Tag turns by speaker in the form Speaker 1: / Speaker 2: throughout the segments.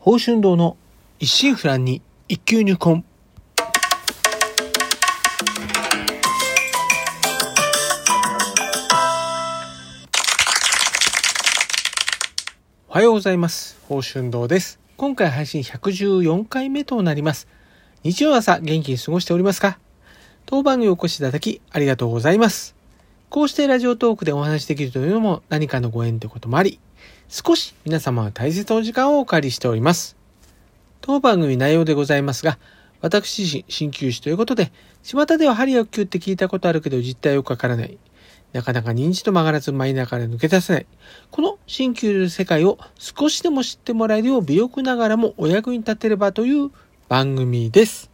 Speaker 1: 宝春堂の一心不乱に一級入魂。おはようございます。宝春堂です。今回配信114回目となります。日曜朝元気に過ごしておりますか？当番にお越しいただきありがとうございます。こうしてラジオトークでお話しできるというのも何かのご縁ということもあり、少し皆様は大切なお時間をお借りしております。当番組内容でございますが、私自身、鍼灸師ということで、巷では針を灸って聞いたことあるけど実態よくわからない。なかなか認知と曲がらず舞いながら抜け出せない。この鍼灸の世界を少しでも知ってもらえるよう微力ながらもお役に立てればという番組です。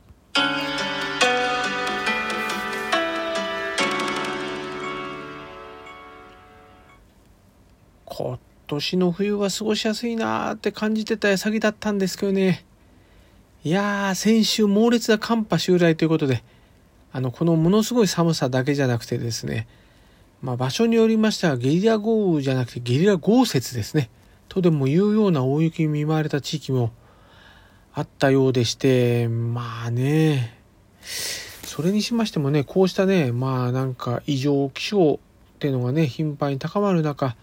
Speaker 1: 今年の冬は過ごしやすいなーって感じてた矢先だったんですけどね。いやー、先週猛烈な寒波襲来ということで、あの、このものすごい寒さだけじゃなくてですね、まあ場所によりましてはゲリラ豪雨じゃなくてゲリラ豪雪ですね。とでも言うような大雪に見舞われた地域もあったようでして、まあね、それにしましてもね、こうしたね、まあなんか異常気象っていうのがね、頻繁に高まる中、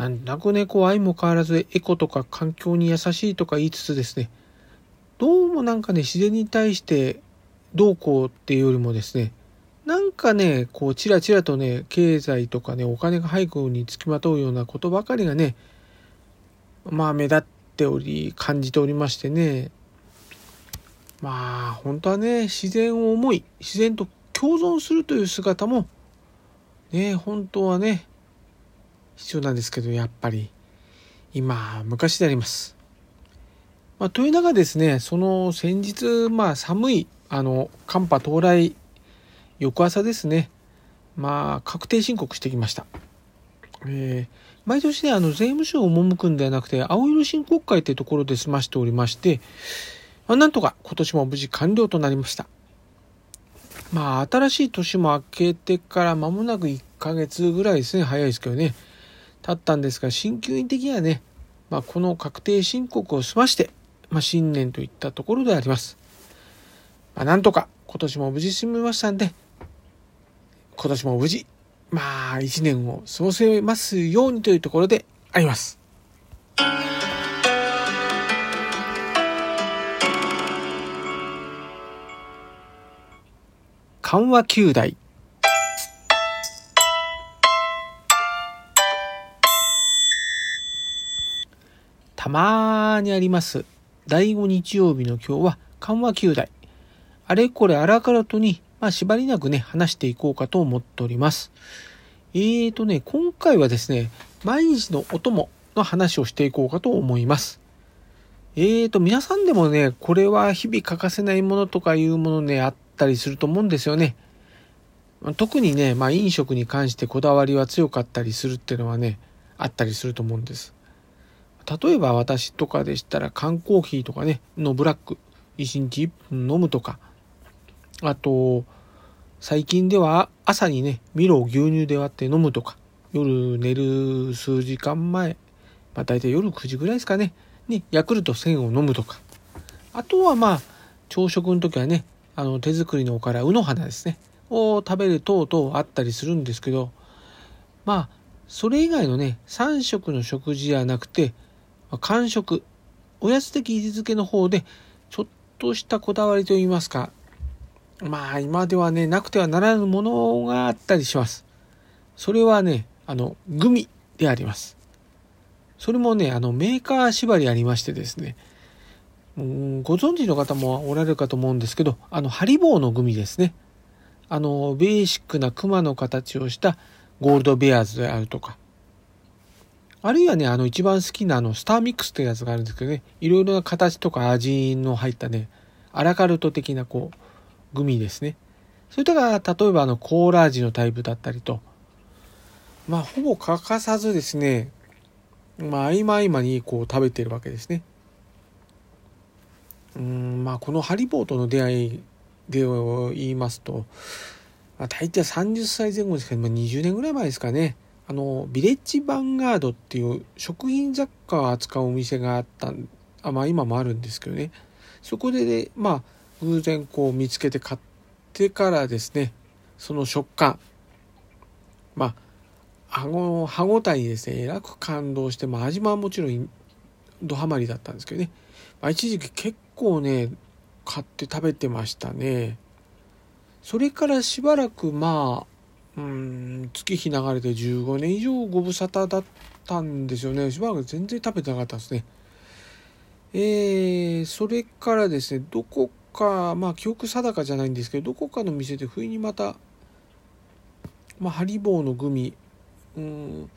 Speaker 1: なんとなくね、こう、相も変わらずエコとか環境に優しいとか言いつつですね、どうもなんかね、自然に対してどうこうっていうよりもですね、なんかね、こう、ちらちらとね、経済とかね、お金が背後につきまとうようなことばかりがね、まあ目立っており、感じておりましてね、まあ、本当はね、自然を思い、自然と共存するという姿も、ね、本当はね、必要なんですけど、やっぱり、今、昔であります。まあ、という中ですね、その先日、まあ、寒い、あの、寒波到来、翌朝ですね、まあ、確定申告してきました。えー、毎年ね、あの、税務署を赴くんではなくて、青色申告会というところで済ましておりまして、まあ、なんとか今年も無事完了となりました。まあ、新しい年も明けてから間もなく1ヶ月ぐらいですね、早いですけどね。経ったんですが、鍼灸院的にはね、まあ、この確定申告を済まして、まあ、新年といったところであります。まあ、なんとか今年も無事済みましたんで、今年も無事、まあ、一年を過ごせますようにというところであります。緩和球大まーにあります。第5日曜日の今日は緩和球大。あれこれあらからとに、まあ、縛りなくね話していこうかと思っております。えーとね今回はですね毎日のお供の話をしていこうかと思います。えーと皆さんでもねこれは日々欠かせないものとかいうものねあったりすると思うんですよね。特にね、まあ、飲食に関してこだわりは強かったりするっていうのはねあったりすると思うんです。例えば私とかでしたら缶コーヒーとかねのブラック1日1分飲むとか。あと最近では朝にねミロを牛乳で割って飲むとか。夜寝る数時間前、まあ、大体夜9時ぐらいですかね。にヤクルト1000を飲むとか。あとはまあ朝食の時はねあの手作りのおからうの花ですね。を食べる等々あったりするんですけどまあそれ以外のね3食の食事じゃなくて間食おやつ的位置づけの方でちょっとしたこだわりといいますか。まあ今ではねなくてはならぬものがあったりします。それはねあのグミであります。それもねあのメーカー縛りありましてですね。うんご存知の方もおられるかと思うんですけどあのハリボーのグミですね。あのベーシックなクマの形をしたゴールドベアーズであるとかあるいはね、あの一番好きなあのスターミックスってやつがあるんですけどね、いろいろな形とか味の入ったね、アラカルト的なこう、グミですね。それとか、例えばあのコーラ味のタイプだったりと、まあほぼ欠かさずですね、まあ合間合間にこう食べてるわけですね。うん、まあこのハリボーとの出会いで言いますと、まあ、大体30歳前後ですけど、まあ、20年ぐらい前ですかね。あのビレッジヴァンガードっていう食品雑貨を扱うお店があったんあまあ今もあるんですけどね。そこでねまあ偶然こう見つけて買ってからですねその食感まあ歯ご歯ごたえにですねえらく感動して、まあ、味ももちろんドハマりだったんですけどね、まあ、一時期結構ね買って食べてましたね。それからしばらくまあうん月日流れて15年以上ご無沙汰だったんですよね。しばらく全然食べてなかったんですね。えー、それからですねどこかまあ記憶定かじゃないんですけどどこかの店で不意にまたまあ、ハリボーのグミうん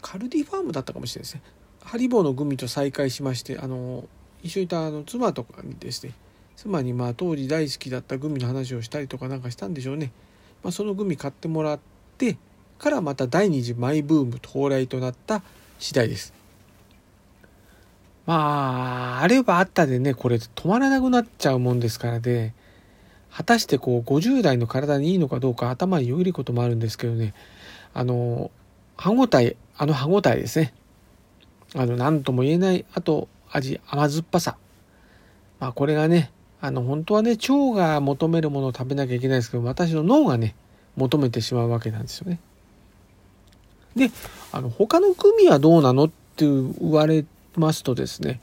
Speaker 1: カルディファームだったかもしれないですね。ハリボーのグミと再会しましてあの一緒にいたあの妻とかにですね妻にまあ当時大好きだったグミの話をしたりとかなんかしたんでしょうね、まあ、そのグミ買ってもらってからまた第二次マイブーム到来となった次第です。まああればあったでねこれ止まらなくなっちゃうもんですからね。果たしてこう50代の体にいいのかどうか頭によぎることもあるんですけどね。あの歯ごたえあの歯ごたえですね。あの何とも言えないあと味甘酸っぱさ。まあこれがねあの本当はね腸が求めるものを食べなきゃいけないですけど私の脳がね求めてしまうわけなんですよね。であの他の組はどうなのって言われますとですね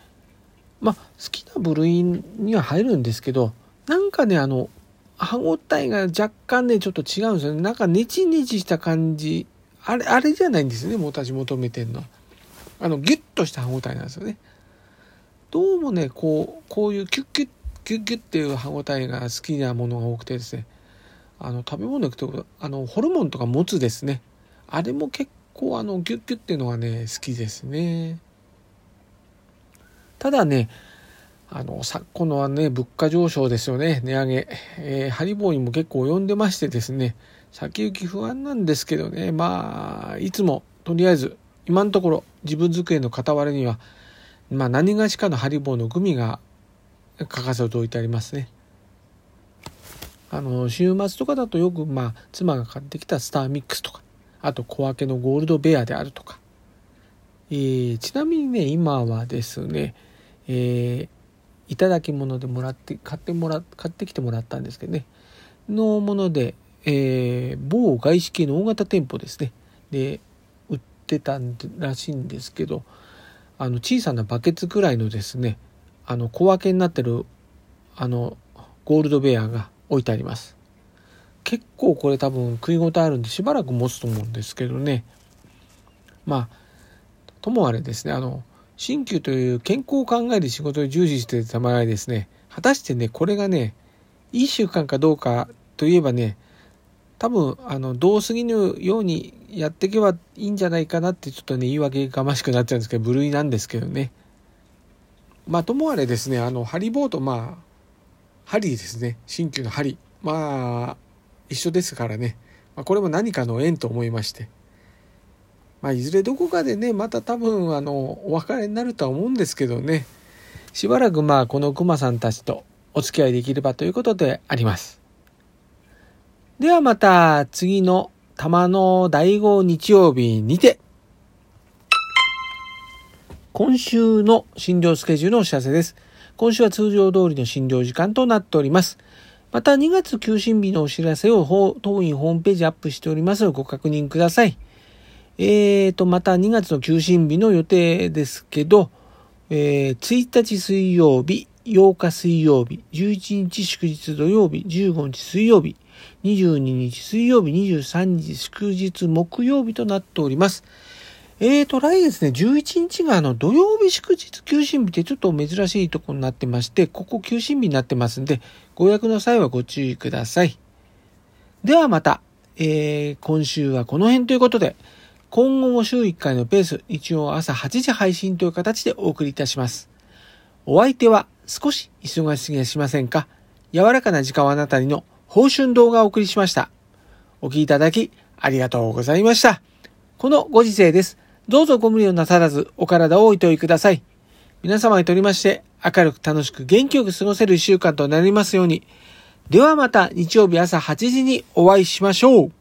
Speaker 1: まあ好きな部類には入るんですけどなんかねあの歯ごたえが若干ねちょっと違うんですよね。なんかネチネチした感じあれあれじゃないんですよね私求めてんのは。あのギュッとした歯ごたえなんですよね。どうもねこうこういうキュッキュッュッキュッっていう歯ごたえが好きなものが多くてですね。あの食べ物行くとあのホルモンとかもつですね。あれも結構あのギュッギュッっていうのがね好きですね。ただねあの昨今のはね物価上昇ですよね。値上げ、えー、ハリボーにも結構及んでましてですね。先行き不安なんですけどね。まあいつもとりあえず今のところ自分机の傍らにはまあ何がしかのハリボーのグミが欠かさず置いてありますね。あの週末とかだとよくまあ妻が買ってきたスターミックスとかあと小分けのゴールドベアであるとか、えー、ちなみにね今はですね、えー、いただき物でもらって買ってもら買ってきてもらったんですけどね。のもので、えー、某外資系の大型店舗ですね。で売ってたらしいんですけどあの小さなバケツくらいのですねあの小分けになってるあのゴールドベアが置いてあります。結構これ多分食い応えあるんでしばらく持つと思うんですけどね。まあともあれですねあの鍼灸という健康を考える仕事に従事してた場合ですね。果たしてねこれがねいい習慣かどうかといえばね多分あのどうすぎぬようにやっていけばいいんじゃないかなってちょっとね言い訳がましくなっちゃうんですけど部類なんですけどね。まあともあれですねあのハリボーとまあ針ですね。鍼灸の針まあ一緒ですからね、まあ、これも何かの縁と思いまして。まあいずれどこかでねまた多分あのお別れになるとは思うんですけどね。しばらくまあこのクマさんたちとお付き合いできればということであります。ではまた次の玉の第5日曜日にて今週の診療スケジュールのお知らせです。今週は通常通りの診療時間となっております。また2月休診日のお知らせを当院ホームページアップしておりますのでご確認ください。えーと、また2月の休診日の予定ですけど、えー、1日水曜日、8日水曜日、11日祝日土曜日、15日水曜日、22日水曜日、23日祝日木曜日となっております。えーと、来月ね、11日があの土曜日祝日休診日ってちょっと珍しいとこになってまして、ここ休診日になってますんで、ご予約の際はご注意ください。ではまた、えー、今週はこの辺ということで、今後も週1回のペース、日曜朝8時配信という形でお送りいたします。お相手は少し忙しすぎやしませんか？柔らかな時間をあなたにの報春動画をお送りしました。お聴きいただきありがとうございました。このご時世です。どうぞご無理をなさらずお体をおいといください。皆様にとりまして明るく楽しく元気よく過ごせる一週間となりますように。ではまた日曜日朝8時にお会いしましょう。